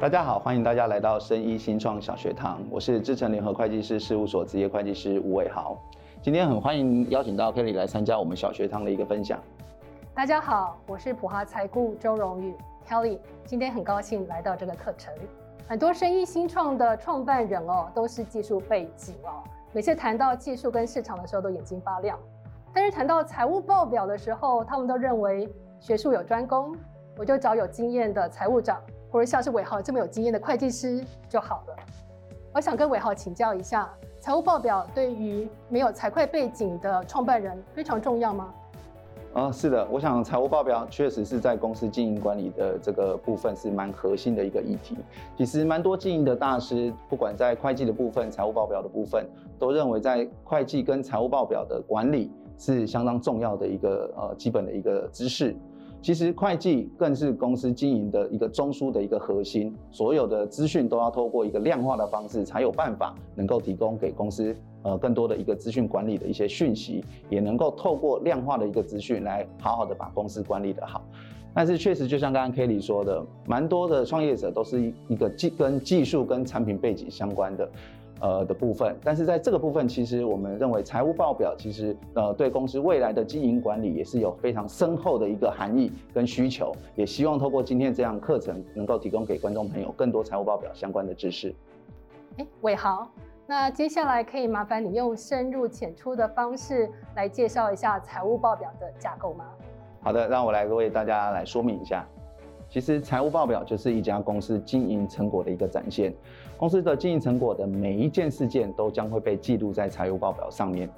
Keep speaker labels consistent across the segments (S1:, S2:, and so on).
S1: 大家好，欢迎大家来到生医新创小学堂，我是志诚联合会计师事务所职业会计师吴伟豪。今天很欢迎邀请到 Kelly 来参加我们小学堂的一个分享。
S2: 大家好，我是普华财顾周荣宇 Kelly，今天很高兴来到这个课程。很多生意新创的创办人哦，都是技术背景哦，每次谈到技术跟市场的时候都眼睛发亮，但是谈到财务报表的时候，他们都认为学术有专攻，我就找有经验的财务长。或者像是伟豪这么有经验的会计师就好了。我想跟伟豪请教一下，财务报表对于没有财会背景的创办人非常重要吗？
S1: 啊，是的，我想财务报表确实是在公司经营管理的这个部分是蛮核心的一个议题。其实蛮多经营的大师，不管在会计的部分、财务报表的部分，都认为在会计跟财务报表的管理是相当重要的一个呃基本的一个知识。其实会计更是公司经营的一个中枢的一个核心，所有的资讯都要透过一个量化的方式，才有办法能够提供给公司呃更多的一个资讯管理的一些讯息，也能够透过量化的一个资讯来好好的把公司管理得好。但是确实就像刚刚 Kelly 说的，蛮多的创业者都是一一个技跟技术跟产品背景相关的。呃的部分，但是在这个部分，其实我们认为财务报表其实呃对公司未来的经营管理也是有非常深厚的一个含义跟需求，也希望透过今天这样课程，能够提供给观众朋友更多财务报表相关的知识。
S2: 哎，伟豪，那接下来可以麻烦你用深入浅出的方式来介绍一下财务报表的架构吗？
S1: 好的，让我来为大家来说明一下。其实财务报表就是一家公司经营成果的一个展现，公司的经营成果的每一件事件都将会被记录在财务报表上面。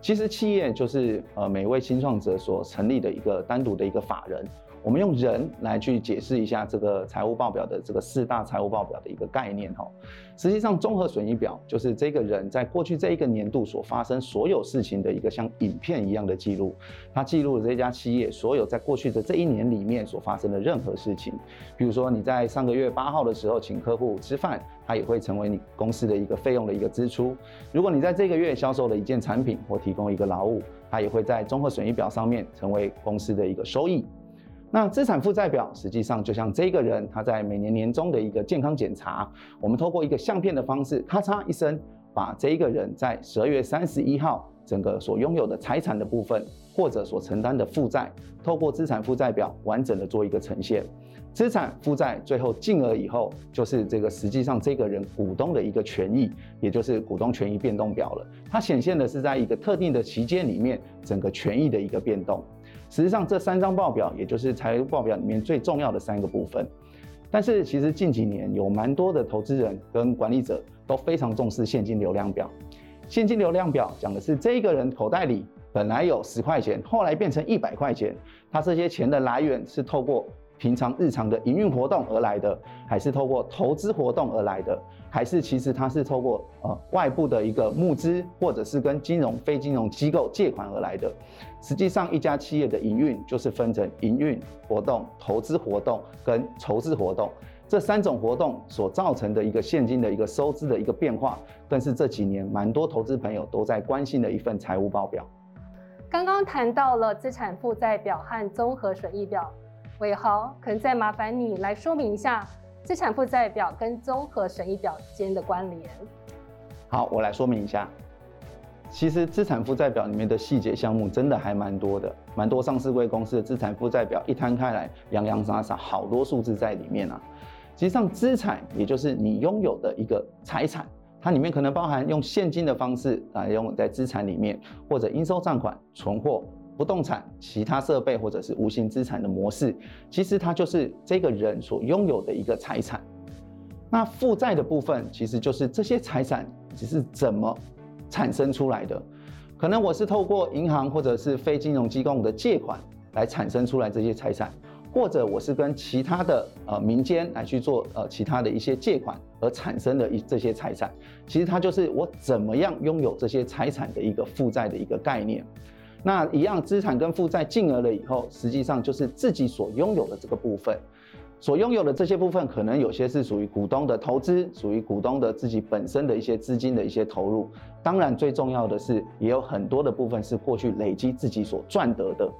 S1: 其实企业就是呃每位新创者所成立的一个单独的一个法人。我们用人来去解释一下这个财务报表的这个四大财务报表的一个概念哈。实际上，综合损益表就是这个人在过去这一个年度所发生所有事情的一个像影片一样的记录。他记录了这家企业所有在过去的这一年里面所发生的任何事情。比如说你在上个月八号的时候请客户吃饭，它也会成为你公司的一个费用的一个支出。如果你在这个月销售了一件产品或提供一个劳务，它也会在综合损益表上面成为公司的一个收益。那资产负债表实际上就像这个人，他在每年年终的一个健康检查，我们透过一个相片的方式，咔嚓一声，把这一个人在十二月三十一号整个所拥有的财产的部分，或者所承担的负债，透过资产负债表完整的做一个呈现。资产负债最后净额以后，就是这个实际上这个人股东的一个权益，也就是股东权益变动表了。它显现的是在一个特定的期间里面，整个权益的一个变动。实际上，这三张报表也就是财务报表里面最重要的三个部分。但是，其实近几年有蛮多的投资人跟管理者都非常重视现金流量表。现金流量表讲的是这个人口袋里本来有十块钱，后来变成一百块钱，他这些钱的来源是透过。平常日常的营运活动而来的，还是透过投资活动而来的，还是其实它是透过呃外部的一个募资，或者是跟金融非金融机构借款而来的。实际上，一家企业的营运就是分成营运活动、投资活动跟筹资活动这三种活动所造成的一个现金的一个收支的一个变化，更是这几年蛮多投资朋友都在关心的一份财务报表。
S2: 刚刚谈到了资产负债表和综合损益表。伟豪，可能再麻烦你来说明一下资产负债表跟综合损益表间的关联。
S1: 好，我来说明一下。其实资产负债表里面的细节项目真的还蛮多的，蛮多上市柜公司的资产负债表一摊开来，洋洋洒洒好多数字在里面啊。实际上，资产也就是你拥有的一个财产，它里面可能包含用现金的方式来用在资产里面，或者应收账款、存货。不动产、其他设备或者是无形资产的模式，其实它就是这个人所拥有的一个财产。那负债的部分，其实就是这些财产只是怎么产生出来的。可能我是透过银行或者是非金融机构的借款来产生出来这些财产，或者我是跟其他的呃民间来去做呃其他的一些借款而产生的一这些财产。其实它就是我怎么样拥有这些财产的一个负债的一个概念。那一样，资产跟负债净额了以后，实际上就是自己所拥有的这个部分，所拥有的这些部分，可能有些是属于股东的投资，属于股东的自己本身的一些资金的一些投入。当然，最重要的是，也有很多的部分是过去累积自己所赚得的。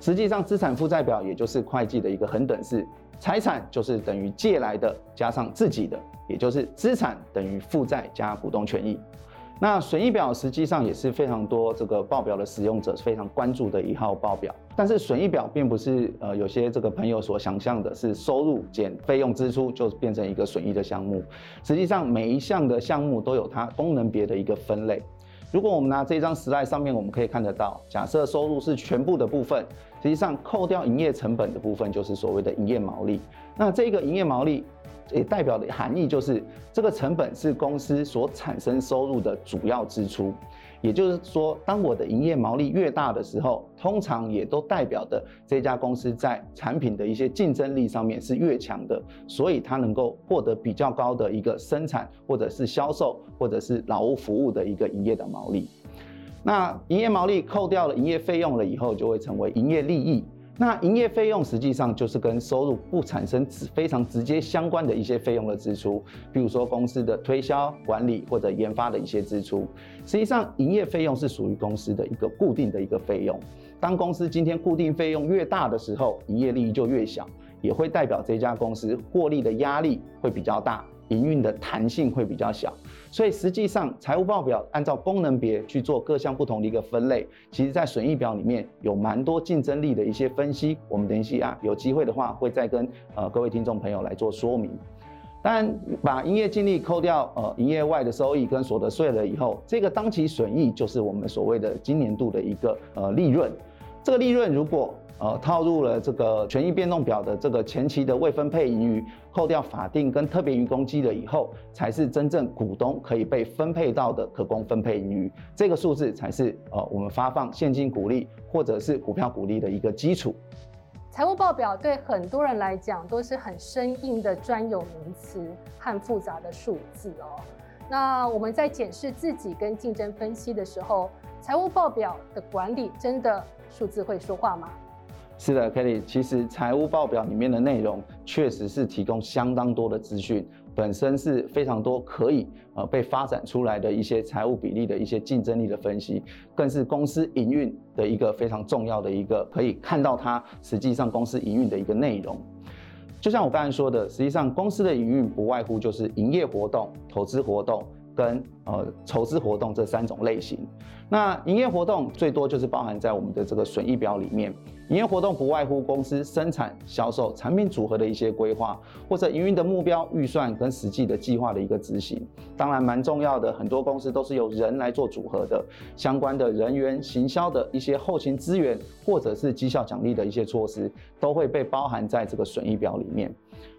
S1: 实际上，资产负债表也就是会计的一个恒等式，财产就是等于借来的加上自己的，也就是资产等于负债加股东权益。那损益表实际上也是非常多这个报表的使用者非常关注的一号报表，但是损益表并不是呃有些这个朋友所想象的是收入减费用支出就变成一个损益的项目，实际上每一项的项目都有它功能别的一个分类。如果我们拿这张实例上面，我们可以看得到，假设收入是全部的部分，实际上扣掉营业成本的部分就是所谓的营业毛利，那这个营业毛利。也代表的含义就是，这个成本是公司所产生收入的主要支出。也就是说，当我的营业毛利越大的时候，通常也都代表的这家公司在产品的一些竞争力上面是越强的，所以它能够获得比较高的一个生产或者是销售或者是劳务服务的一个营业的毛利。那营业毛利扣掉了营业费用了以后，就会成为营业利益。那营业费用实际上就是跟收入不产生非常直接相关的一些费用的支出，比如说公司的推销、管理或者研发的一些支出。实际上，营业费用是属于公司的一个固定的一个费用。当公司今天固定费用越大的时候，营业利益就越小，也会代表这家公司获利的压力会比较大。营运的弹性会比较小，所以实际上财务报表按照功能别去做各项不同的一个分类，其实在损益表里面有蛮多竞争力的一些分析。我们等一下啊有机会的话会再跟呃各位听众朋友来做说明。当然，把营业净利扣掉呃营业外的收益跟所得税了以后，这个当期损益就是我们所谓的今年度的一个呃利润。这个利润如果呃，套入了这个权益变动表的这个前期的未分配盈余，扣掉法定跟特别余公积了以后，才是真正股东可以被分配到的可供分配盈余。这个数字才是呃我们发放现金股利或者是股票股利的一个基础。
S2: 财务报表对很多人来讲都是很生硬的专有名词和复杂的数字哦。那我们在检视自己跟竞争分析的时候，财务报表的管理真的数字会说话吗？
S1: 是的，Kelly，其实财务报表里面的内容确实是提供相当多的资讯，本身是非常多可以呃被发展出来的一些财务比例的一些竞争力的分析，更是公司营运的一个非常重要的一个可以看到它实际上公司营运的一个内容。就像我刚才说的，实际上公司的营运不外乎就是营业活动、投资活动。跟呃筹资活动这三种类型，那营业活动最多就是包含在我们的这个损益表里面。营业活动不外乎公司生产、销售、产品组合的一些规划，或者营运的目标、预算跟实际的计划的一个执行。当然蛮重要的，很多公司都是由人来做组合的，相关的人员、行销的一些后勤资源，或者是绩效奖励的一些措施，都会被包含在这个损益表里面。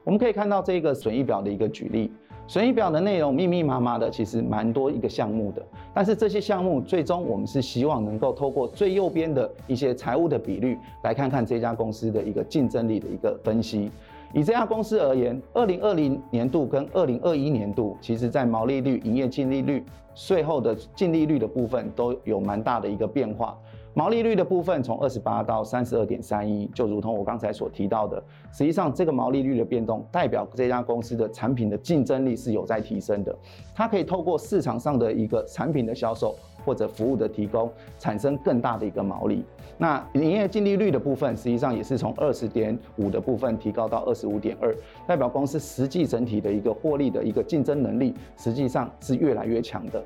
S1: 我们可以看到这个损益表的一个举例。损益表的内容密密麻麻的，其实蛮多一个项目的，但是这些项目最终我们是希望能够透过最右边的一些财务的比率，来看看这家公司的一个竞争力的一个分析。以这家公司而言，二零二零年度跟二零二一年度，其实在毛利率、营业净利率、税后的净利率的部分都有蛮大的一个变化。毛利率的部分从二十八到三十二点三一，就如同我刚才所提到的，实际上这个毛利率的变动代表这家公司的产品的竞争力是有在提升的。它可以透过市场上的一个产品的销售或者服务的提供，产生更大的一个毛利。那营业净利率的部分，实际上也是从二十点五的部分提高到二十五点二，代表公司实际整体的一个获利的一个竞争能力，实际上是越来越强的。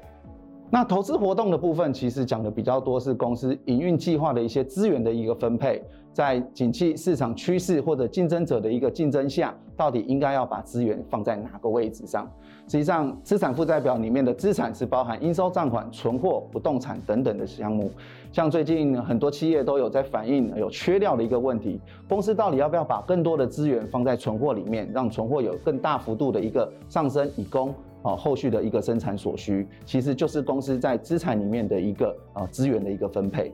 S1: 那投资活动的部分，其实讲的比较多是公司营运计划的一些资源的一个分配，在景气市场趋势或者竞争者的一个竞争下，到底应该要把资源放在哪个位置上？实际上，资产负债表里面的资产是包含应收账款、存货、不动产等等的项目。像最近很多企业都有在反映有缺料的一个问题，公司到底要不要把更多的资源放在存货里面，让存货有更大幅度的一个上升，以供。啊，后续的一个生产所需，其实就是公司在资产里面的一个啊资源的一个分配。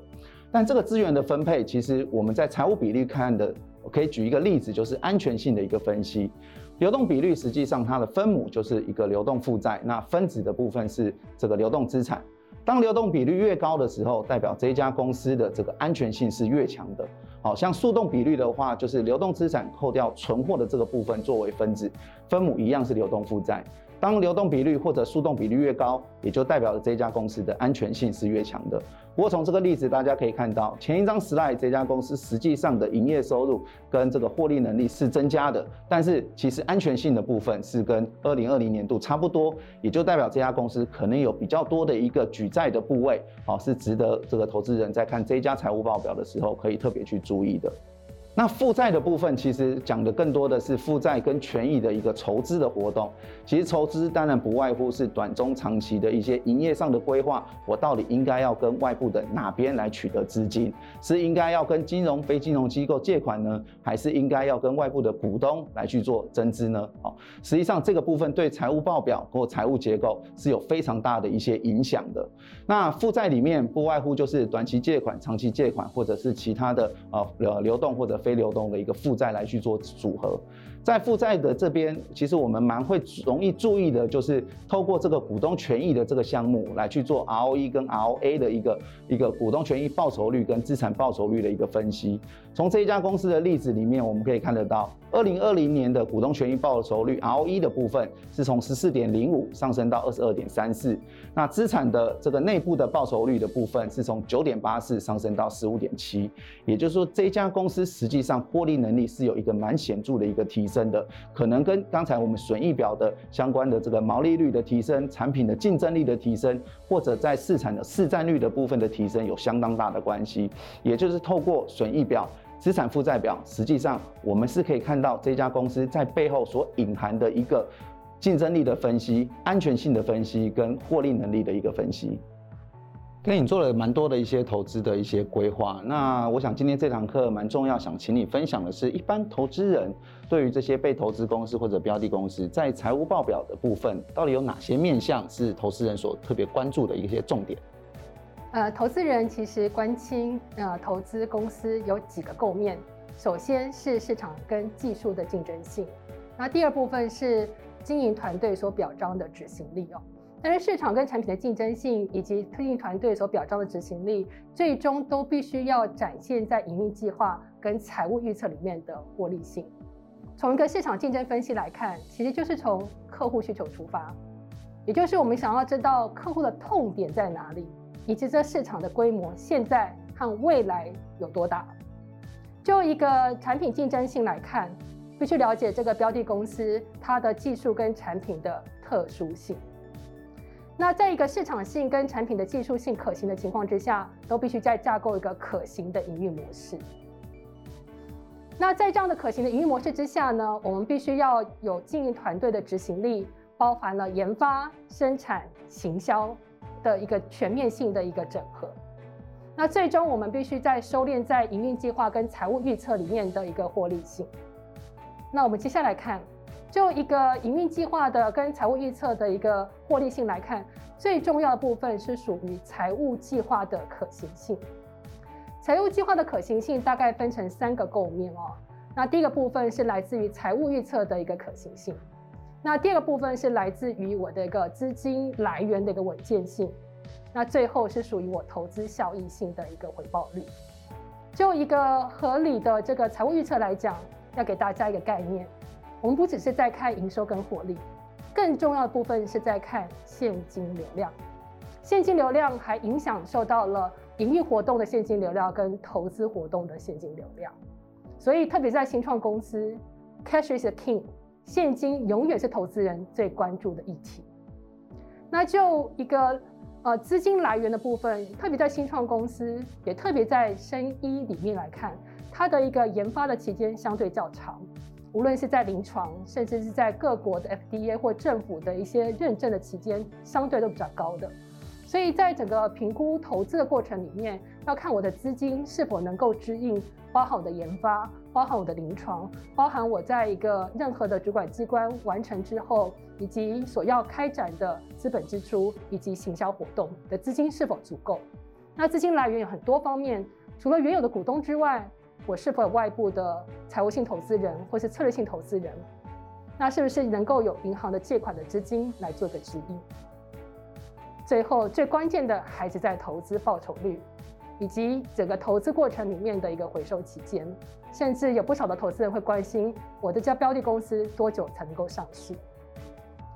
S1: 但这个资源的分配，其实我们在财务比率看的，我可以举一个例子，就是安全性的一个分析。流动比率实际上它的分母就是一个流动负债，那分子的部分是这个流动资产。当流动比率越高的时候，代表这家公司的这个安全性是越强的。好像速动比率的话，就是流动资产扣掉存货的这个部分作为分子，分母一样是流动负债。当流动比率或者速动比率越高，也就代表了这家公司的安全性是越强的。不过从这个例子大家可以看到，前一张 slide 这家公司实际上的营业收入跟这个获利能力是增加的，但是其实安全性的部分是跟二零二零年度差不多，也就代表这家公司可能有比较多的一个举债的部位，好，是值得这个投资人在看这家财务报表的时候可以特别去注意的。那负债的部分，其实讲的更多的是负债跟权益的一个筹资的活动。其实筹资当然不外乎是短中长期的一些营业上的规划，我到底应该要跟外部的哪边来取得资金？是应该要跟金融、非金融机构借款呢，还是应该要跟外部的股东来去做增资呢？好，实际上这个部分对财务报表或财务结构是有非常大的一些影响的。那负债里面不外乎就是短期借款、长期借款，或者是其他的呃流流动或者非非流动的一个负债来去做组合。在负债的这边，其实我们蛮会容易注意的，就是透过这个股东权益的这个项目来去做 ROE 跟 ROA 的一个一个股东权益报酬率跟资产报酬率的一个分析。从这一家公司的例子里面，我们可以看得到，二零二零年的股东权益报酬率 ROE 的部分是从十四点零五上升到二十二点三四，那资产的这个内部的报酬率的部分是从九点八四上升到十五点七，也就是说，这家公司实际上获利能力是有一个蛮显著的一个提升的，可能跟刚才我们损益表的相关的这个毛利率的提升、产品的竞争力的提升，或者在市场的市占率的部分的提升有相当大的关系，也就是透过损益表。资产负债表，实际上我们是可以看到这家公司在背后所隐含的一个竞争力的分析、安全性的分析跟获利能力的一个分析。跟你做了蛮多的一些投资的一些规划，那我想今天这堂课蛮重要，想请你分享的是一般投资人对于这些被投资公司或者标的公司在财务报表的部分，到底有哪些面向是投资人所特别关注的一些重点？
S2: 呃，投资人其实关心呃投资公司有几个构面，首先是市场跟技术的竞争性，那第二部分是经营团队所表彰的执行力哦。但是市场跟产品的竞争性以及特定团队所表彰的执行力，最终都必须要展现在营运计划跟财务预测里面的获利性。从一个市场竞争分析来看，其实就是从客户需求出发，也就是我们想要知道客户的痛点在哪里。以及这市场的规模现在和未来有多大？就一个产品竞争性来看，必须了解这个标的公司它的技术跟产品的特殊性。那在一个市场性跟产品的技术性可行的情况之下，都必须再架构一个可行的营运模式。那在这样的可行的营运模式之下呢，我们必须要有经营团队的执行力，包含了研发、生产、行销。的一个全面性的一个整合，那最终我们必须在收敛在营运计划跟财务预测里面的一个获利性。那我们接下来看，就一个营运计划的跟财务预测的一个获利性来看，最重要的部分是属于财务计划的可行性。财务计划的可行性大概分成三个构面哦。那第一个部分是来自于财务预测的一个可行性。那第二个部分是来自于我的一个资金来源的一个稳健性，那最后是属于我投资效益性的一个回报率。就一个合理的这个财务预测来讲，要给大家一个概念，我们不只是在看营收跟获利，更重要的部分是在看现金流量。现金流量还影响受到了营运活动的现金流量跟投资活动的现金流量，所以特别在新创公司，cash is a king。现金永远是投资人最关注的议题。那就一个呃资金来源的部分，特别在新创公司，也特别在生医里面来看，它的一个研发的期间相对较长，无论是在临床，甚至是在各国的 FDA 或政府的一些认证的期间，相对都比较高的。所以在整个评估投资的过程里面，要看我的资金是否能够支应，包含我的研发，包含我的临床，包含我在一个任何的主管机关完成之后，以及所要开展的资本支出以及行销活动的资金是否足够。那资金来源有很多方面，除了原有的股东之外，我是否有外部的财务性投资人或是策略性投资人？那是不是能够有银行的借款的资金来做个指引？最后最关键的还是在投资报酬率，以及整个投资过程里面的一个回收期间，甚至有不少的投资人会关心我的这家标的公司多久才能够上市。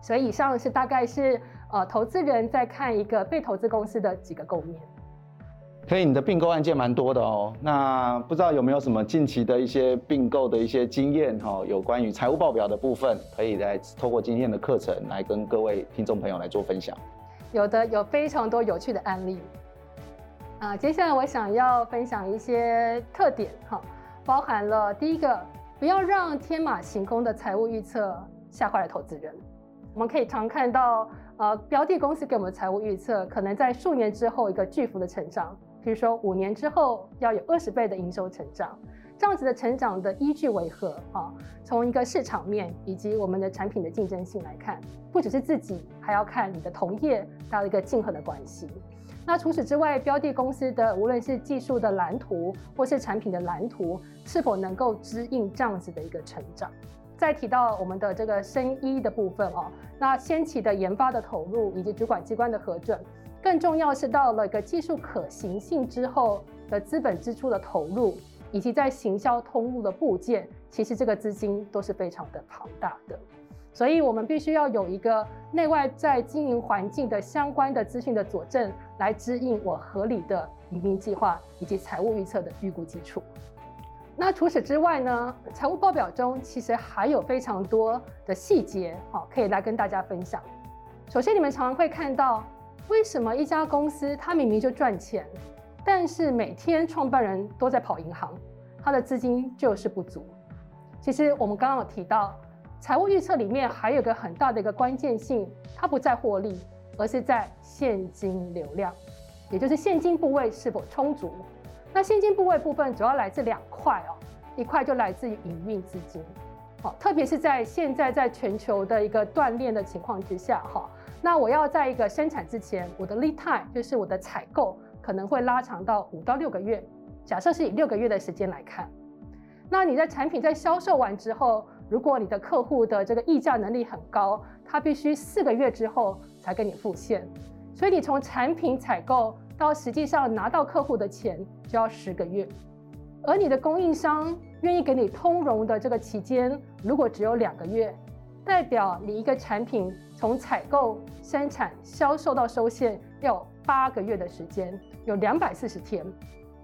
S2: 所以以上是大概是呃投资人在看一个被投资公司的几个构面。
S1: 可以，你的并购案件蛮多的哦。那不知道有没有什么近期的一些并购的一些经验哈？有关于财务报表的部分，可以来透过今天的课程来跟各位听众朋友来做分享。
S2: 有的，有非常多有趣的案例。啊，接下来我想要分享一些特点哈，包含了第一个，不要让天马行空的财务预测吓坏了投资人。我们可以常看到，呃，标的公司给我们财务预测，可能在数年之后一个巨幅的成长。比如说五年之后要有二十倍的营收成长，这样子的成长的依据为何啊？从一个市场面以及我们的产品的竞争性来看，不只是自己，还要看你的同业，还有一个竞合的关系。那除此之外，标的公司的无论是技术的蓝图或是产品的蓝图，是否能够支应这样子的一个成长？再提到我们的这个生医的部分哦，那先期的研发的投入以及主管机关的核准。更重要是到了一个技术可行性之后的资本支出的投入，以及在行销通路的部件，其实这个资金都是非常的庞大的，所以我们必须要有一个内外在经营环境的相关的资讯的佐证，来支应我合理的营运计划以及财务预测的预估基础。那除此之外呢，财务报表中其实还有非常多的细节，好，可以来跟大家分享。首先，你们常常会看到。为什么一家公司它明明就赚钱，但是每天创办人都在跑银行，他的资金就是不足？其实我们刚刚有提到，财务预测里面还有个很大的一个关键性，它不在获利，而是在现金流量，也就是现金部位是否充足。那现金部位部分主要来自两块哦，一块就来自于营运资金，好，特别是在现在在全球的一个锻炼的情况之下哈。那我要在一个生产之前，我的 lead time 就是我的采购可能会拉长到五到六个月。假设是以六个月的时间来看，那你的产品在销售完之后，如果你的客户的这个议价能力很高，他必须四个月之后才给你付现。所以你从产品采购到实际上拿到客户的钱就要十个月，而你的供应商愿意给你通融的这个期间，如果只有两个月。代表你一个产品从采购、生产、销售到收现要八个月的时间，有两百四十天。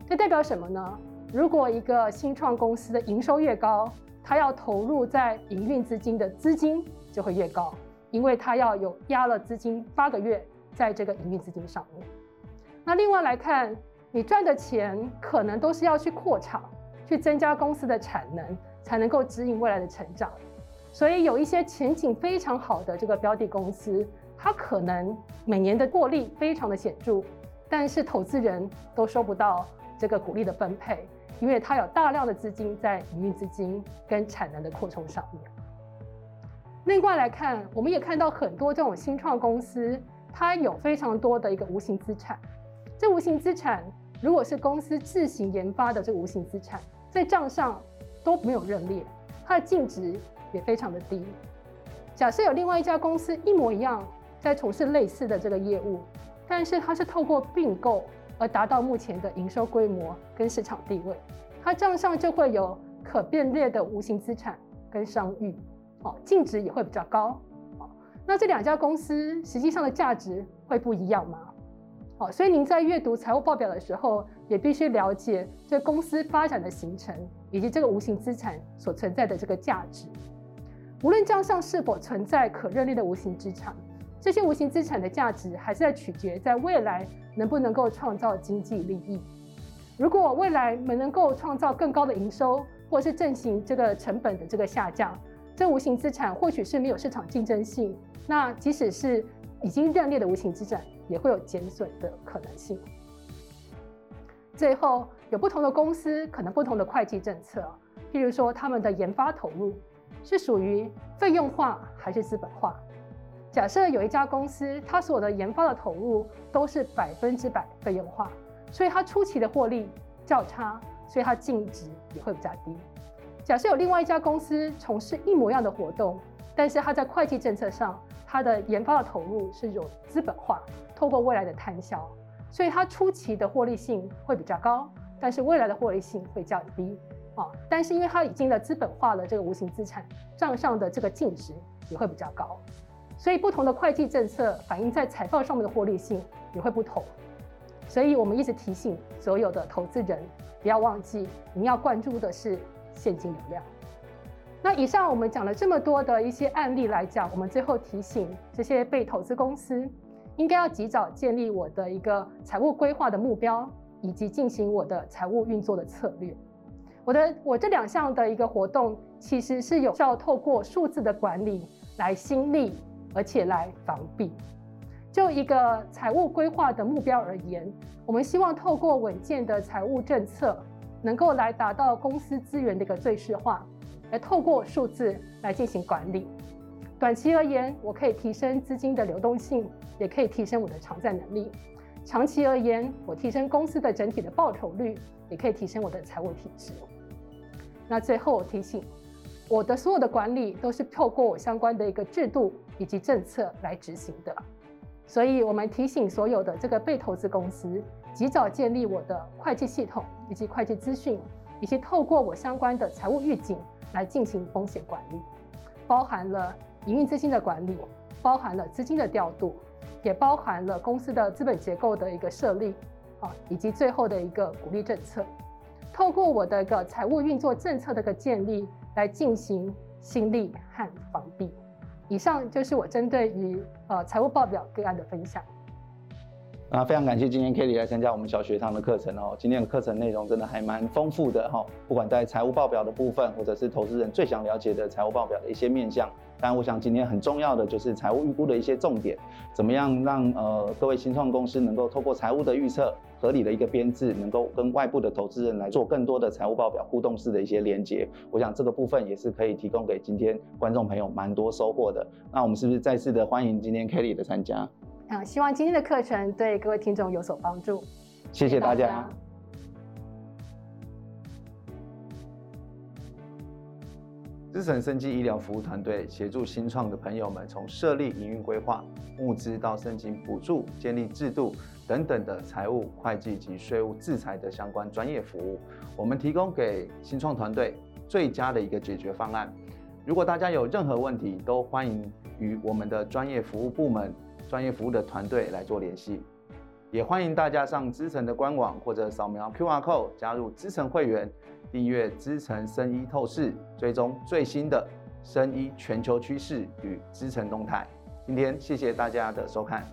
S2: 这代表什么呢？如果一个新创公司的营收越高，它要投入在营运资金的资金就会越高，因为它要有压了资金八个月在这个营运资金上面。那另外来看，你赚的钱可能都是要去扩厂，去增加公司的产能，才能够指引未来的成长。所以有一些前景非常好的这个标的公司，它可能每年的获利非常的显著，但是投资人都收不到这个股利的分配，因为它有大量的资金在营运资金跟产能的扩充上面。另外来看，我们也看到很多这种新创公司，它有非常多的一个无形资产。这无形资产如果是公司自行研发的这个无形资产，在账上都没有认列，它的净值。也非常的低。假设有另外一家公司一模一样在从事类似的这个业务，但是它是透过并购而达到目前的营收规模跟市场地位，它账上就会有可变列的无形资产跟商誉，哦，净值也会比较高。哦，那这两家公司实际上的价值会不一样吗？哦，所以您在阅读财务报表的时候，也必须了解这公司发展的形成以及这个无形资产所存在的这个价值。无论账上是否存在可认列的无形资产，这些无形资产的价值还是在取决在未来能不能够创造经济利益。如果未来没能够创造更高的营收，或是进行这个成本的这个下降，这无形资产或许是没有市场竞争性。那即使是已经认列的无形资产，也会有减损的可能性。最后，有不同的公司可能不同的会计政策，譬如说他们的研发投入。是属于费用化还是资本化？假设有一家公司，它所有的研发的投入都是百分之百费用化，所以它初期的获利较差，所以它净值也会比较低。假设有另外一家公司从事一模一样的活动，但是它在会计政策上，它的研发的投入是有资本化，透过未来的摊销，所以它初期的获利性会比较高，但是未来的获利性会较低。但是因为它已经的资本化了这个无形资产账上的这个净值也会比较高，所以不同的会计政策反映在财报上面的获利性也会不同。所以我们一直提醒所有的投资人，不要忘记，你要关注的是现金流量。那以上我们讲了这么多的一些案例来讲，我们最后提醒这些被投资公司，应该要及早建立我的一个财务规划的目标，以及进行我的财务运作的策略。我的我这两项的一个活动，其实是有效透过数字的管理来兴利，而且来防弊。就一个财务规划的目标而言，我们希望透过稳健的财务政策，能够来达到公司资源的一个最适化。来透过数字来进行管理。短期而言，我可以提升资金的流动性，也可以提升我的偿债能力。长期而言，我提升公司的整体的报酬率，也可以提升我的财务体质。那最后我提醒，我的所有的管理都是透过我相关的一个制度以及政策来执行的。所以，我们提醒所有的这个被投资公司，及早建立我的会计系统以及会计资讯，以及透过我相关的财务预警。来进行风险管理，包含了营运资金的管理，包含了资金的调度，也包含了公司的资本结构的一个设立，啊，以及最后的一个鼓励政策。透过我的一个财务运作政策的一个建立，来进行兴利和防弊。以上就是我针对于呃财务报表个案的分享。
S1: 那非常感谢今天 Kelly 来参加我们小学堂的课程哦。今天的课程内容真的还蛮丰富的哈，不管在财务报表的部分，或者是投资人最想了解的财务报表的一些面向。但，我想今天很重要的就是财务预估的一些重点，怎么样让呃各位新创公司能够透过财务的预测、合理的一个编制，能够跟外部的投资人来做更多的财务报表互动式的一些连接。我想这个部分也是可以提供给今天观众朋友蛮多收获的。那我们是不是再次的欢迎今天 Kelly 的参加？
S2: 啊，希望今天的课程对各位听众有所帮助。
S1: 谢谢大家。资诚生技医疗服务团队协助新创的朋友们，从设立营运规划、募资到申请补助、建立制度等等的财务、会计及税务制裁的相关专业服务。我们提供给新创团队最佳的一个解决方案。如果大家有任何问题，都欢迎与我们的专业服务部门。专业服务的团队来做联系，也欢迎大家上资诚的官网或者扫描 QR code 加入资诚会员，订阅资诚深医透视，追踪最新的深医全球趋势与资诚动态。今天谢谢大家的收看。